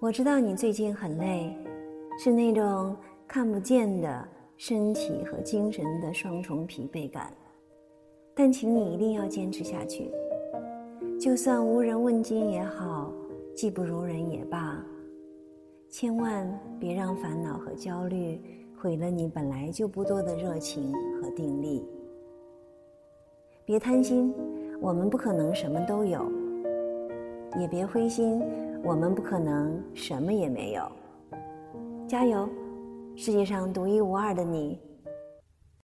我知道你最近很累，是那种看不见的身体和精神的双重疲惫感。但请你一定要坚持下去，就算无人问津也好，技不如人也罢，千万别让烦恼和焦虑毁了你本来就不多的热情和定力。别贪心，我们不可能什么都有；也别灰心，我们不可能什么也没有。加油，世界上独一无二的你。